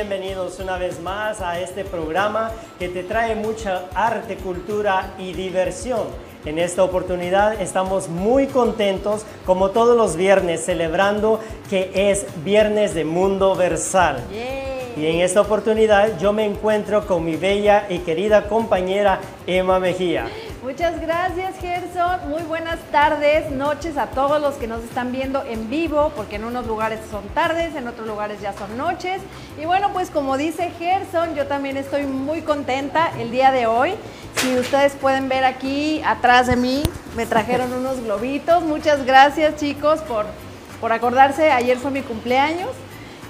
bienvenidos una vez más a este programa que te trae mucha arte, cultura y diversión. En esta oportunidad estamos muy contentos, como todos los viernes, celebrando que es Viernes de Mundo Versal. Y en esta oportunidad yo me encuentro con mi bella y querida compañera Emma Mejía. Muchas gracias, Gerson. Muy buenas tardes, noches a todos los que nos están viendo en vivo, porque en unos lugares son tardes, en otros lugares ya son noches. Y bueno, pues como dice Gerson, yo también estoy muy contenta el día de hoy. Si ustedes pueden ver aquí atrás de mí, me trajeron unos globitos. Muchas gracias, chicos, por, por acordarse. Ayer fue mi cumpleaños.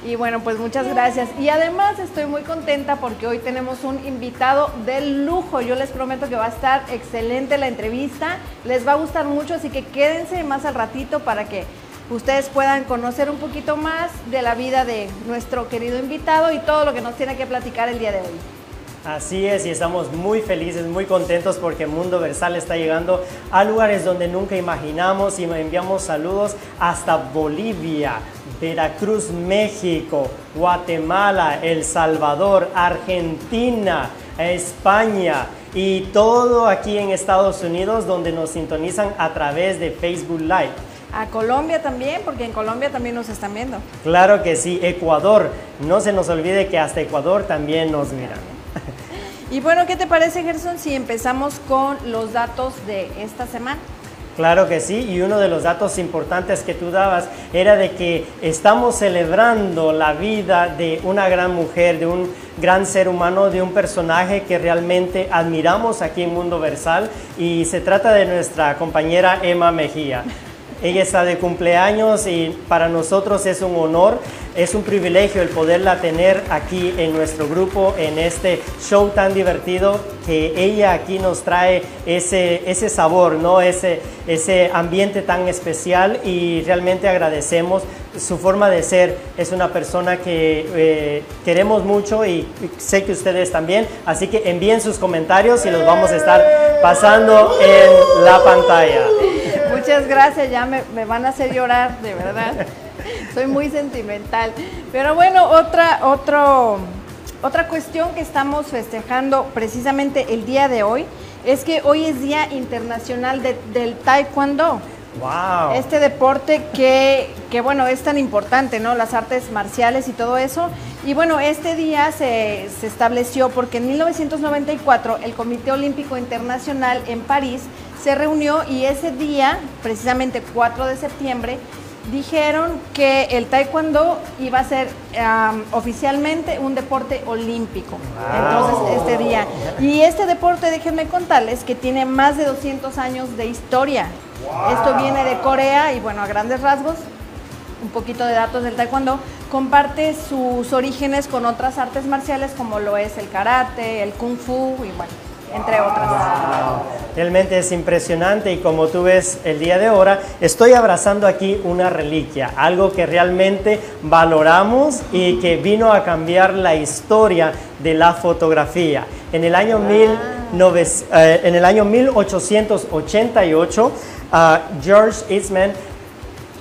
Y bueno, pues muchas gracias. Y además estoy muy contenta porque hoy tenemos un invitado de lujo. Yo les prometo que va a estar excelente la entrevista. Les va a gustar mucho, así que quédense más al ratito para que ustedes puedan conocer un poquito más de la vida de nuestro querido invitado y todo lo que nos tiene que platicar el día de hoy. Así es, y estamos muy felices, muy contentos porque Mundo Versal está llegando a lugares donde nunca imaginamos y enviamos saludos hasta Bolivia, Veracruz, México, Guatemala, El Salvador, Argentina, España y todo aquí en Estados Unidos donde nos sintonizan a través de Facebook Live. A Colombia también, porque en Colombia también nos están viendo. Claro que sí, Ecuador. No se nos olvide que hasta Ecuador también nos miran. Y bueno, ¿qué te parece, Gerson, si empezamos con los datos de esta semana? Claro que sí, y uno de los datos importantes que tú dabas era de que estamos celebrando la vida de una gran mujer, de un gran ser humano, de un personaje que realmente admiramos aquí en Mundo Versal y se trata de nuestra compañera Emma Mejía. Ella está de cumpleaños y para nosotros es un honor, es un privilegio el poderla tener aquí en nuestro grupo, en este show tan divertido que ella aquí nos trae ese, ese sabor, ¿no? ese, ese ambiente tan especial y realmente agradecemos su forma de ser. Es una persona que eh, queremos mucho y sé que ustedes también, así que envíen sus comentarios y los vamos a estar pasando en la pantalla. Muchas gracias, ya me, me, van a hacer llorar, de verdad. Soy muy sentimental. Pero bueno, otra, otro, otra cuestión que estamos festejando precisamente el día de hoy es que hoy es Día Internacional de, del Taekwondo. Wow. Este deporte que, que, bueno, es tan importante, ¿no? Las artes marciales y todo eso. Y bueno, este día se, se estableció porque en 1994 el Comité Olímpico Internacional en París se reunió y ese día, precisamente 4 de septiembre, dijeron que el taekwondo iba a ser um, oficialmente un deporte olímpico. Wow. Entonces, este día. Y este deporte, déjenme contarles, que tiene más de 200 años de historia. Wow. Esto viene de Corea y bueno, a grandes rasgos, un poquito de datos del taekwondo, comparte sus orígenes con otras artes marciales como lo es el karate, el kung fu y bueno, entre otras. Wow. Realmente es impresionante y como tú ves el día de ahora, estoy abrazando aquí una reliquia, algo que realmente valoramos y que vino a cambiar la historia de la fotografía. En el año, mil, nove, eh, en el año 1888, uh, George Eastman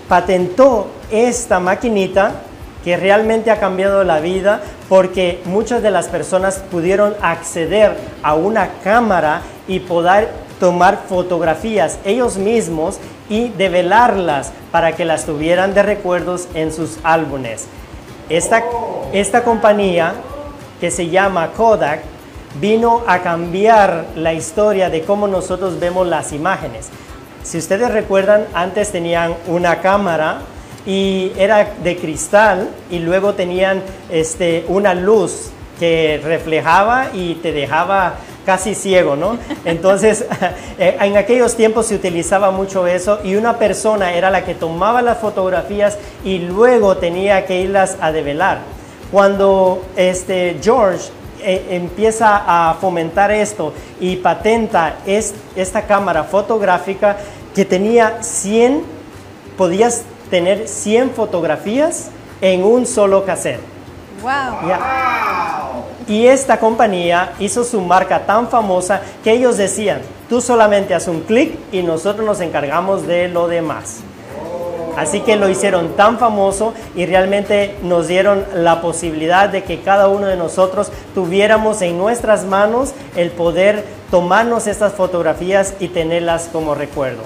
patentó esta maquinita que realmente ha cambiado la vida porque muchas de las personas pudieron acceder a una cámara y poder tomar fotografías ellos mismos y develarlas para que las tuvieran de recuerdos en sus álbumes. Esta, esta compañía que se llama Kodak vino a cambiar la historia de cómo nosotros vemos las imágenes. Si ustedes recuerdan, antes tenían una cámara y era de cristal y luego tenían este, una luz que reflejaba y te dejaba casi ciego, ¿no? Entonces, en aquellos tiempos se utilizaba mucho eso y una persona era la que tomaba las fotografías y luego tenía que irlas a develar. Cuando este George eh, empieza a fomentar esto y patenta es, esta cámara fotográfica que tenía 100, podías tener 100 fotografías en un solo cassette. Wow. Ya. Y esta compañía hizo su marca tan famosa que ellos decían, tú solamente haz un clic y nosotros nos encargamos de lo demás. Así que lo hicieron tan famoso y realmente nos dieron la posibilidad de que cada uno de nosotros tuviéramos en nuestras manos el poder tomarnos estas fotografías y tenerlas como recuerdo.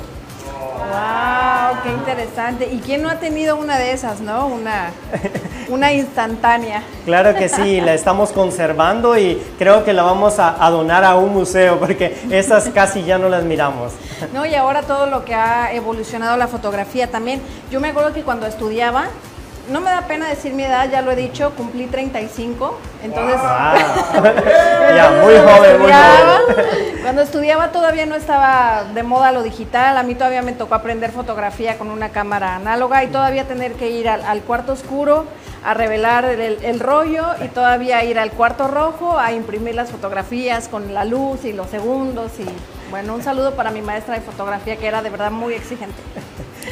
Wow, qué interesante. ¿Y quién no ha tenido una de esas, no? Una, una instantánea. Claro que sí, la estamos conservando y creo que la vamos a, a donar a un museo porque esas casi ya no las miramos. No, y ahora todo lo que ha evolucionado la fotografía también. Yo me acuerdo que cuando estudiaba, no me da pena decir mi edad, ya lo he dicho, cumplí 35, entonces... Ah, ya, entonces, muy cuando joven, muy estudiaba- joven. Cuando estudiaba todavía no estaba de moda lo digital, a mí todavía me tocó aprender fotografía con una cámara análoga y todavía tener que ir al, al cuarto oscuro a revelar el, el rollo y todavía ir al cuarto rojo a imprimir las fotografías con la luz y los segundos y bueno, un saludo para mi maestra de fotografía que era de verdad muy exigente.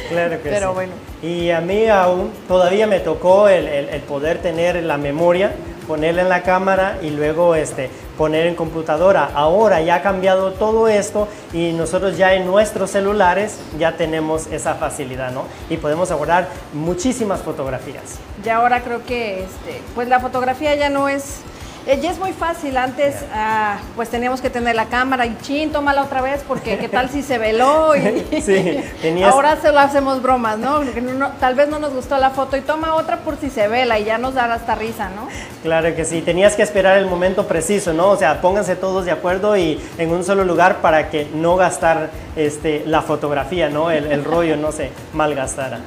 Claro que Pero sí. bueno. Y a mí aún todavía me tocó el, el- el poder tener la memoria, ponerla en la cámara y luego este, poner en computadora. Ahora ya ha cambiado todo esto y nosotros ya en nuestros celulares ya tenemos esa facilidad, ¿no? Y podemos guardar muchísimas fotografías. Y ahora creo que este, pues la fotografía ya no es, eh, ya es muy fácil. Antes ah, pues teníamos que tener la cámara y chin, tómala otra vez porque qué tal si se veló y Sí, tenías- ahora se lo hacemos bromas, ¿no? Porque no- no- Tal vez no nos gustó la foto y toma otra por si se vela y ya nos da hasta risa, ¿no? Claro que sí, tenías que esperar el momento preciso, ¿no? O sea, pónganse todos de acuerdo y en un solo lugar para que no gastar este, la fotografía, ¿no? El, el rollo no se malgastara.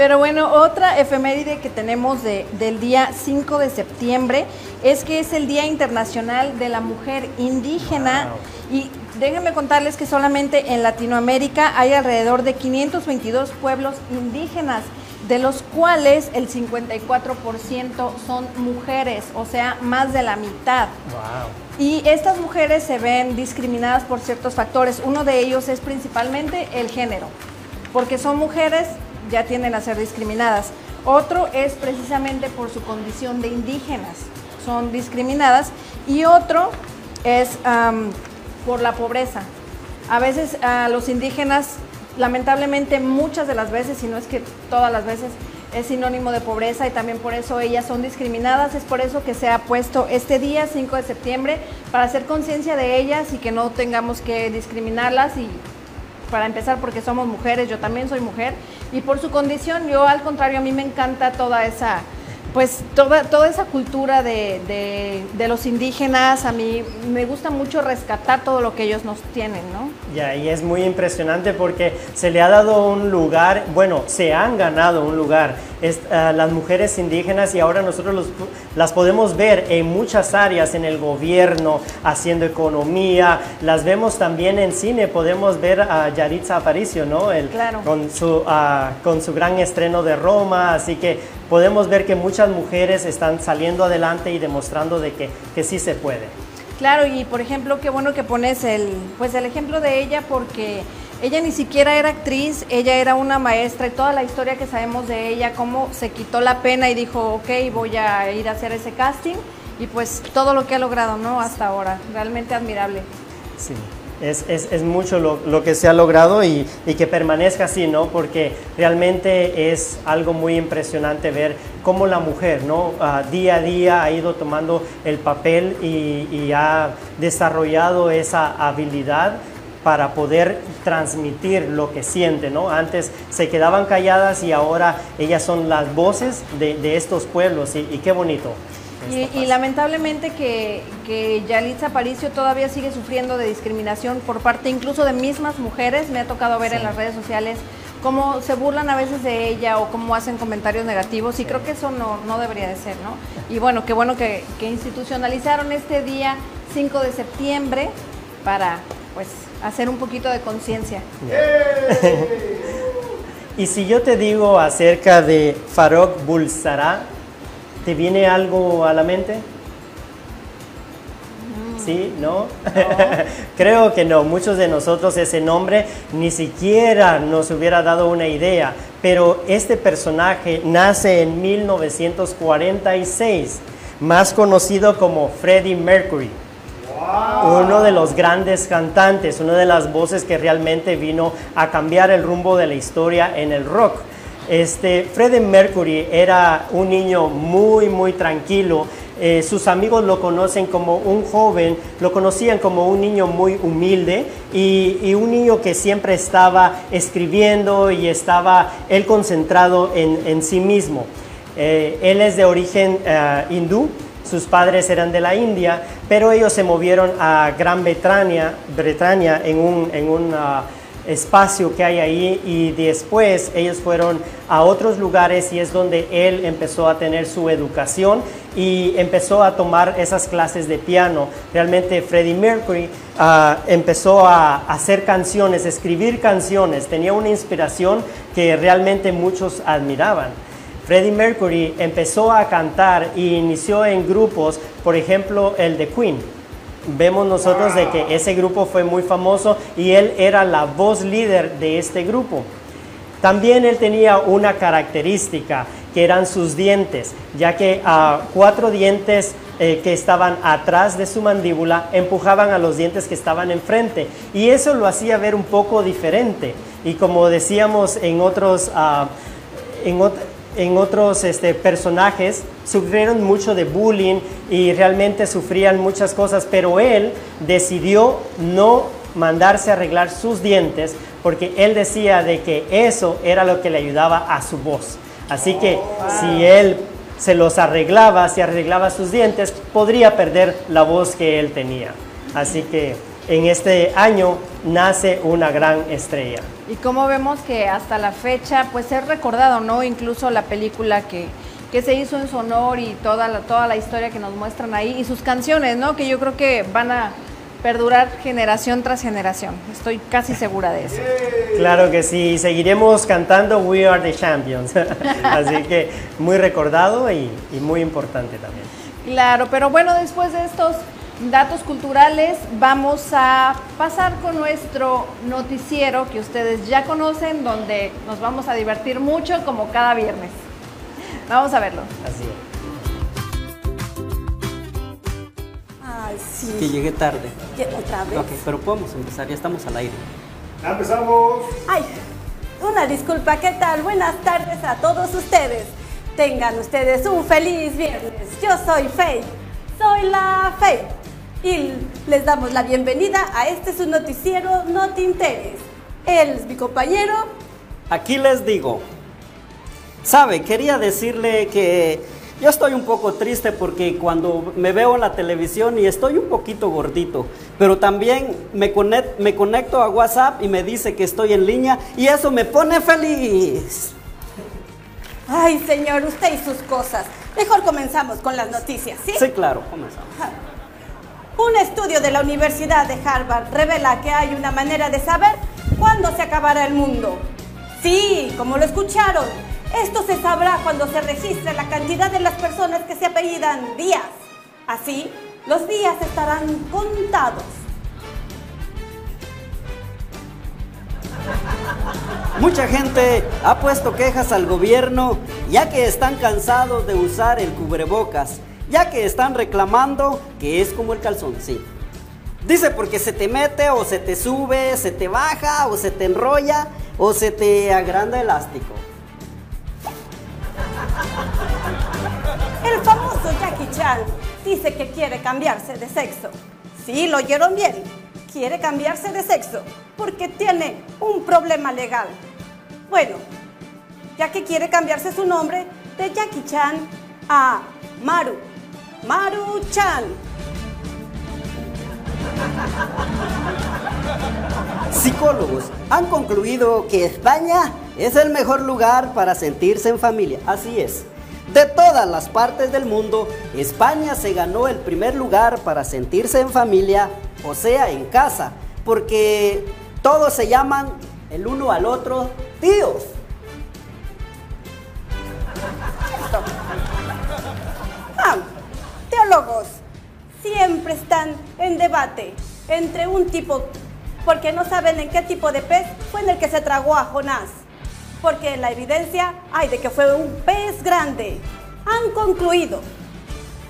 Pero bueno, otra efeméride que tenemos de- del día 5 de septiembre es que es el Día Internacional de la Mujer Indígena. Y déjenme contarles que solamente en Latinoamérica hay alrededor de 522 pueblos indígenas, de los cuales el 54% son mujeres, o sea, más de la mitad. Wow. Y estas mujeres se ven discriminadas por ciertos factores. Uno de ellos es principalmente el género, porque son mujeres, ya tienden a ser discriminadas. Otro es precisamente por su condición de indígenas, son discriminadas. Y otro es por la pobreza. A veces los indígenas, lamentablemente muchas de las veces, si no es que todas las veces, es sinónimo de pobreza y también por eso ellas son discriminadas. Es por eso que se ha puesto este día, 5 de septiembre, para hacer conciencia de ellas y que no tengamos que discriminarlas y para empezar porque somos mujeres, yo también soy mujer y por su condición yo al contrario a mí me encanta toda esa pues toda, toda esa cultura de, de- de los indígenas, a mí me gusta mucho rescatar todo lo que ellos nos tienen, ¿no? Ya, y es muy impresionante porque se le ha dado un lugar, bueno, se han ganado un lugar es, ah, las mujeres indígenas y ahora nosotros los- las podemos ver en muchas áreas, en el gobierno, haciendo economía, las vemos también en cine, podemos ver a Yaritza Aparicio, ¿no? El- Claro. Con su, ah, con su gran estreno de Roma, así que podemos ver que muchas mujeres están saliendo adelante y demostrando de que, que sí se puede. Claro, y por ejemplo, qué bueno que pones el, pues el ejemplo de ella porque ella ni siquiera era actriz, ella era una maestra y toda la historia que sabemos de ella, cómo se quitó la pena y dijo, ok, voy a ir a hacer ese casting y pues todo lo que ha logrado, ¿no? Hasta ahora, realmente admirable. Sí, es, es, mucho lo, lo que se ha logrado y, y que permanezca así, ¿no? Porque realmente es algo muy impresionante ver cómo la mujer, ¿no? Ah, día a día ha ido tomando el papel y, y ha desarrollado esa habilidad para poder transmitir lo que siente, ¿no? Antes se quedaban calladas y ahora ellas son las voces de, de estos pueblos y qué bonito. Y, lamentablemente que, que Yalitza Aparicio todavía sigue sufriendo de discriminación por parte incluso de mismas mujeres. Me ha tocado ver en las redes sociales cómo se burlan a veces de ella o cómo hacen comentarios negativos y creo que eso no, no debería de ser, ¿no? Y bueno, qué bueno que, que institucionalizaron este día 5 de septiembre para pues hacer un poquito de conciencia. Y si yo te digo acerca de Farok Bulsara, ¿te viene algo a la mente? sí, ¿no? Creo que no. Muchos de nosotros ese nombre ni siquiera nos hubiera dado una idea. Pero este personaje nace en 1946, más conocido como Freddie Mercury. Uno de los grandes cantantes, una de las voces que realmente vino a cambiar el rumbo de la historia en el rock. Este, Freddie Mercury era un niño muy, muy tranquilo. Eh, sus amigos lo conocen como un joven, lo conocían como un niño muy humilde y, un niño que siempre estaba escribiendo y estaba él concentrado en, sí mismo. Eh, él es de origen eh, hindú, sus padres eran de la India, pero ellos se movieron a Gran Bretaña, Bretaña en un, en un ah, espacio que hay ahí y después ellos fueron a otros lugares y es donde él empezó a tener su educación y empezó a tomar esas clases de piano. Realmente Freddie Mercury ah, empezó a hacer canciones, escribir canciones, tenía una inspiración que realmente muchos admiraban. Freddie Mercury empezó a cantar e inició en grupos, por ejemplo, el de Queen. Vemos nosotros de que ese grupo fue muy famoso y él era la voz líder de este grupo. También él tenía una característica que eran sus dientes, ya que a cuatro dientes eh, que estaban atrás de su mandíbula empujaban a los dientes que estaban enfrente y eso lo hacía ver un poco diferente. Y como decíamos en otros, uh, en, en otros este, personajes sufrieron mucho de bullying y realmente sufrían muchas cosas, pero él decidió no mandarse a arreglar sus dientes porque él decía de que eso era lo que le ayudaba a su voz. Así que si él se los arreglaba, si arreglaba sus dientes, podría perder la voz que él tenía. Así que en este año nace una gran estrella. Y como vemos que hasta la fecha, pues es recordado, ¿no? Incluso la película que, que se hizo en su honor y toda la, toda la historia que nos muestran ahí y sus canciones, ¿no? Que yo creo que van a perdurar generación tras generación. Estoy casi segura de eso. Claro que sí, seguiremos cantando We Are the Champions. Así que muy recordado y, y muy importante también. Claro, pero bueno, después de estos datos culturales, vamos a pasar con nuestro noticiero que ustedes ya conocen, donde nos vamos a divertir mucho como cada viernes. Vamos a verlo. Así Ay, sí. Que llegué tarde. ¿Otra vez? Ok, pero podemos empezar, ya estamos al aire. ¡Ya empezamos! Ay, una disculpa, ¿qué tal? Buenas tardes a todos ustedes. Tengan ustedes un feliz viernes. Yo soy Faye, soy la Faye y les damos la bienvenida a este su noticiero No Te Interes. Él es mi compañero. Aquí les digo, sabe, quería decirle que yo estoy un poco triste porque cuando me veo en la televisión y estoy un poquito gordito, pero también me, me conecto a WhatsApp y me dice que estoy en línea y eso me pone feliz. Ay, señor, usted y sus cosas. Mejor comenzamos con las noticias, ¿sí? Sí, claro, comenzamos. Un estudio de la Universidad de Harvard revela que hay una manera de saber cuándo se acabará el mundo. Sí, como lo escucharon, esto se sabrá cuando se registre la cantidad de las personas que se apellidan Díaz. Así, los días estarán contados. Mucha gente ha puesto quejas al gobierno ya que están cansados de usar el cubrebocas ya que están reclamando que es como el calzón, sí. Dice porque se te mete o se te sube, se te baja o se te enrolla o se te agranda elástico. El famoso Jackie Chan dice que quiere cambiarse de sexo. Sí, lo oyeron bien. Quiere cambiarse de sexo porque tiene un problema legal. Bueno, ya que quiere cambiarse su nombre de Jackie Chan a Maru Maru-chan. Psicólogos han concluido que España es el mejor lugar para sentirse en familia. Así es. De todas las partes del mundo, España se ganó el primer lugar para sentirse en familia, o sea, en casa, porque todos se llaman el uno al otro tíos. Siempre están en debate entre un tipo, porque no saben en qué tipo de pez fue en el que se tragó a Jonás. Porque en la evidencia hay de que fue un pez grande. Han concluido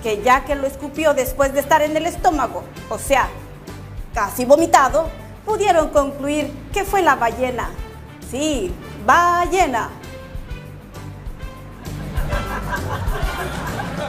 que ya que lo escupió después de estar en el estómago, o sea, casi vomitado, pudieron concluir que fue la ballena. Sí, ballena.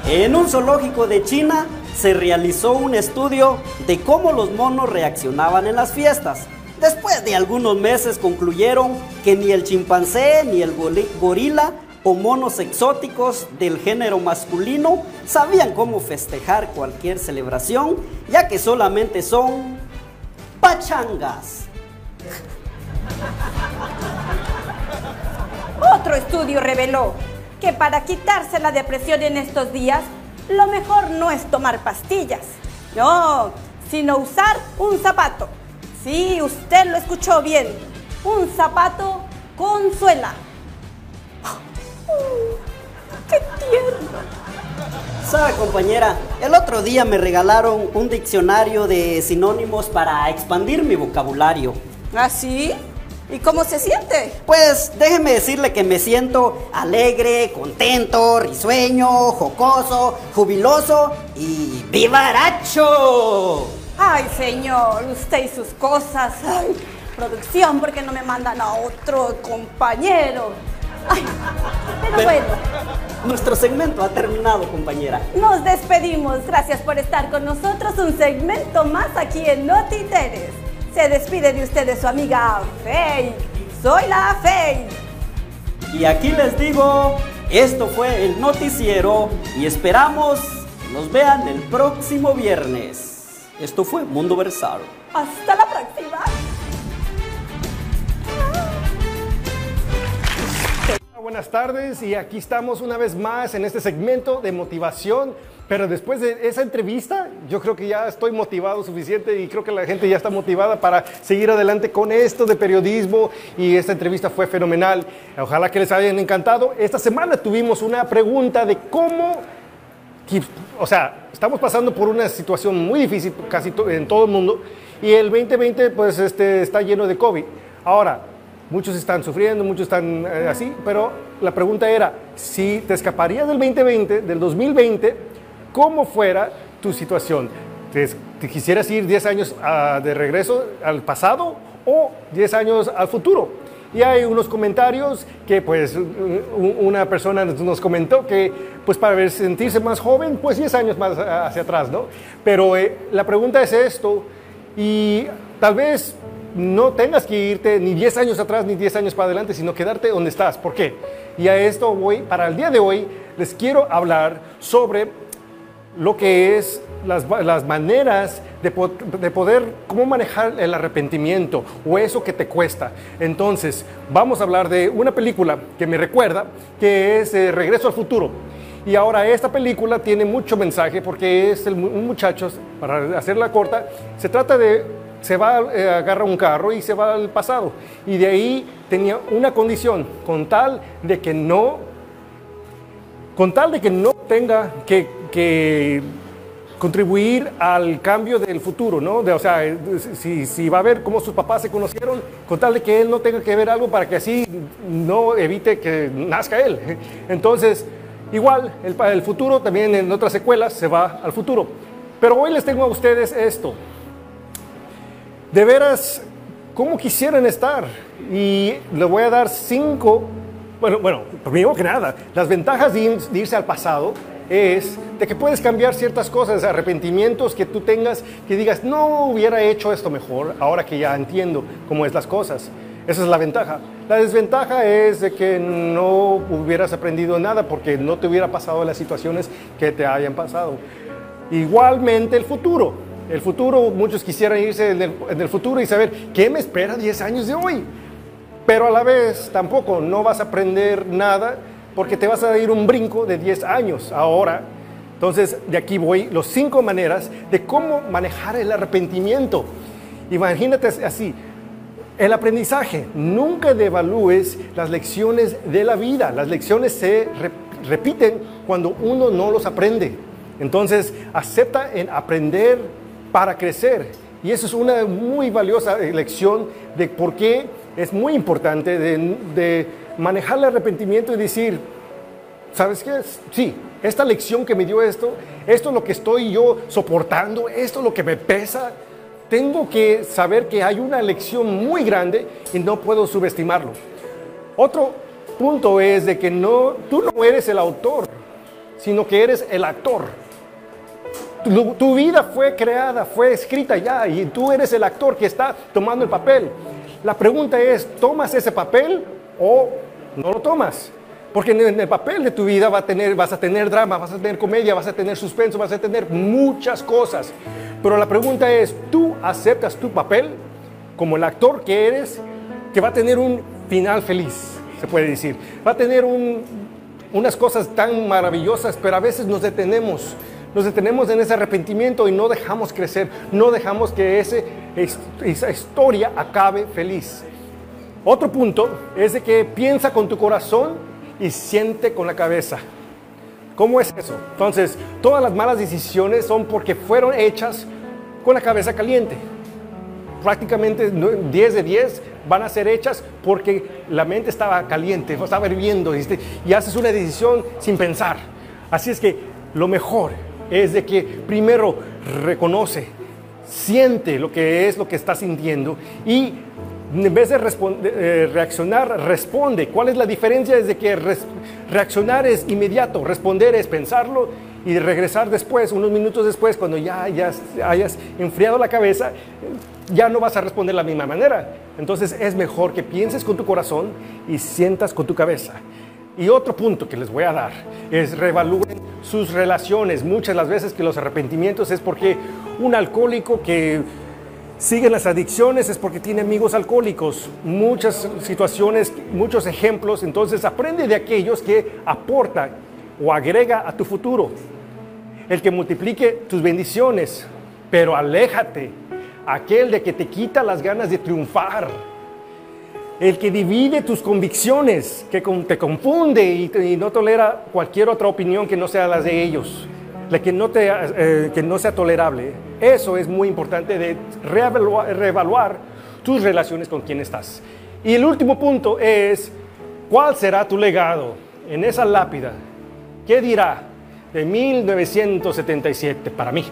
En un zoológico de China se realizó un estudio de cómo los monos reaccionaban en las fiestas. Después de algunos meses concluyeron que ni el chimpancé ni el gorila o monos exóticos del género masculino sabían cómo festejar cualquier celebración, ya que solamente son pachangas. Otro estudio reveló que para quitarse la depresión en estos días, lo mejor no es tomar pastillas, no, sino usar un zapato. Sí, usted lo escuchó bien, un zapato con suela. ¡Qué tierno! ¿Sabe, compañera? El otro día me regalaron un diccionario de sinónimos para expandir mi vocabulario. ¿Ah, sí? ¿Y cómo se siente? Pues déjeme decirle que me siento alegre, contento, risueño, jocoso, jubiloso y vivaracho. Ay, señor, usted y sus cosas. Ay, producción, ¿por qué no me mandan a otro compañero? Ay, pero, bueno. Nuestro segmento ha terminado, compañera. Nos despedimos. Gracias por estar con nosotros. Un segmento más aquí en Noti Se despide de ustedes su amiga Fey. Soy la Fey. Y aquí les digo, esto fue el noticiero y esperamos nos vean el próximo viernes. Esto fue Mundo Versal. Hasta la próxima. Buenas tardes y aquí estamos una vez más en este segmento de motivación. Pero después de esa entrevista, yo creo que ya estoy motivado suficiente y creo que la gente ya está motivada para seguir adelante con esto de periodismo y esta entrevista fue fenomenal. Ojalá que les hayan encantado. Esta semana tuvimos una pregunta de cómo, o sea, estamos pasando por una situación muy difícil casi en todo el mundo y el 2020 pues este, está lleno de COVID. Ahora, Muchos están sufriendo, muchos están eh, así, pero la pregunta era, si te escaparías del 2020, del 2020, ¿cómo fuera tu situación? ¿Te, quisieras ir 10 años ah, de regreso al pasado o 10 años al futuro? Y hay unos comentarios que pues una persona nos comentó que pues para sentirse más joven, pues 10 años más hacia atrás, ¿no? Pero eh, la pregunta es esto y tal vez no tengas que irte ni 10 años atrás ni 10 años para adelante, sino quedarte donde estás. ¿Por qué? Y a esto voy, para el día de hoy, les quiero hablar sobre lo que es las, maneras de, de, poder, cómo manejar el arrepentimiento o eso que te cuesta. Entonces, vamos a hablar de una película que me recuerda, que es eh, Regreso al Futuro. Y ahora esta película tiene mucho mensaje porque es un muchacho, para hacerla corta, se trata de se va, eh, agarra un carro y se va al pasado. Y de ahí tenía una condición, con tal de que no, con tal de que no tenga que, contribuir al cambio del futuro, ¿no? o sea, si, si, va a ver cómo sus papás se conocieron, con tal de que él no tenga que ver algo para que así no evite que nazca él. Entonces, igual, el, el futuro también en otras secuelas se va al futuro. Pero hoy les tengo a ustedes esto. De veras, ¿cómo quisieran estar? Y le voy a dar cinco, bueno, bueno, primero que nada, las ventajas de, irse al pasado es de que puedes cambiar ciertas cosas, arrepentimientos que tú tengas, que digas, no hubiera hecho esto mejor, ahora que ya entiendo cómo es las cosas. Esa es la ventaja. La desventaja es de que no hubieras aprendido nada porque no te hubiera pasado las situaciones que te hayan pasado. Igualmente el futuro. El futuro, muchos quisieran irse en el, futuro y saber qué me espera 10 años de hoy. Pero a la vez tampoco no vas a aprender nada porque te vas a ir un brinco de 10 años ahora. Entonces, de aquí voy los cinco maneras de cómo manejar el arrepentimiento. Imagínate así, el aprendizaje. Nunca devalúes las lecciones de la vida. Las lecciones se repiten cuando uno no los aprende. Entonces, acepta en aprender para crecer. Y eso es una muy valiosa lección de por qué es muy importante de, manejar el arrepentimiento y decir, ¿sabes qué? Sí, esta lección que me dio esto, esto es lo que estoy yo soportando, esto es lo que me pesa. Tengo que saber que hay una lección muy grande y no puedo subestimarlo. Otro punto es de que no, tú no eres el autor, sino que eres el actor. Tu, vida fue creada, fue escrita ya y tú eres el actor que está tomando el papel. La pregunta es, ¿tomas ese papel o no lo tomas? Porque en el papel de tu vida va a tener, vas a tener drama, vas a tener comedia, vas a tener suspenso, vas a tener muchas cosas. Pero la pregunta es, ¿tú aceptas tu papel como el actor que eres, que va a tener un final feliz, se puede decir? Va a tener un, unas cosas tan maravillosas, pero a veces nos detenemos. Nos detenemos en ese arrepentimiento y no dejamos crecer, no dejamos que ese, esa historia acabe feliz. Otro punto es de que piensa con tu corazón y siente con la cabeza. ¿Cómo es eso? Entonces, todas las malas decisiones son porque fueron hechas con la cabeza caliente. Prácticamente 10 de 10 van a ser hechas porque la mente estaba caliente, estaba hirviendo y haces una decisión sin pensar. Así es que lo mejor es de que primero reconoce, siente lo que es lo que está sintiendo y en vez de eh, reaccionar, responde. ¿Cuál es la diferencia? Es de que reaccionar es inmediato, responder es pensarlo y regresar después, unos minutos después, cuando ya hayas, enfriado la cabeza, ya no vas a responder de la misma manera. Entonces es mejor que pienses con tu corazón y sientas con tu cabeza. Y otro punto que les voy a dar es reevalúen sus relaciones. Muchas las veces que los arrepentimientos es porque un alcohólico que siguen las adicciones es porque tiene amigos alcohólicos. Muchas situaciones, muchos ejemplos. Entonces aprende de aquellos que aportan o agrega a tu futuro. El que multiplique tus bendiciones, pero aléjate. Aquel de que te quita las ganas de triunfar. El que divide tus convicciones, que te confunde y, no tolera cualquier otra opinión que no sea las de ellos que no, te, eh, que no sea tolerable. Eso es muy importante de reevaluar, tus relaciones con quien estás. Y el último punto es, ¿cuál será tu legado en esa lápida? ¿Qué dirá de 1977 para mí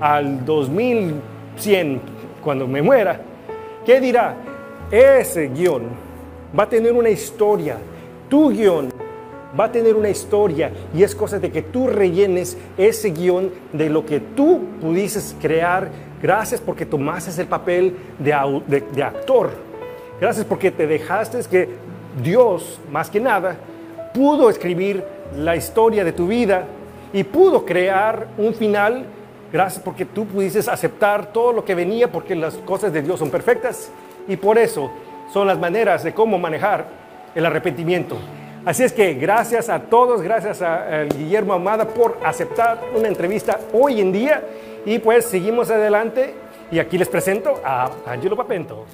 al 2100 cuando me muera? ¿Qué dirá? Ese guion va a tener una historia. Tu guion va a tener una historia y es cosa de que tú rellenes ese guion de lo que tú pudieses crear. Gracias porque tomaste el papel de, actor. Gracias porque te dejaste que Dios, más que nada, pudo escribir la historia de tu vida y pudo crear un final. Gracias porque tú pudiste aceptar todo lo que venía porque las cosas de Dios son perfectas y por eso son las maneras de cómo manejar el arrepentimiento. Así es que gracias a todos, gracias a, Guillermo Amada por aceptar una entrevista hoy en día y pues seguimos adelante y aquí les presento a Angelo Papento.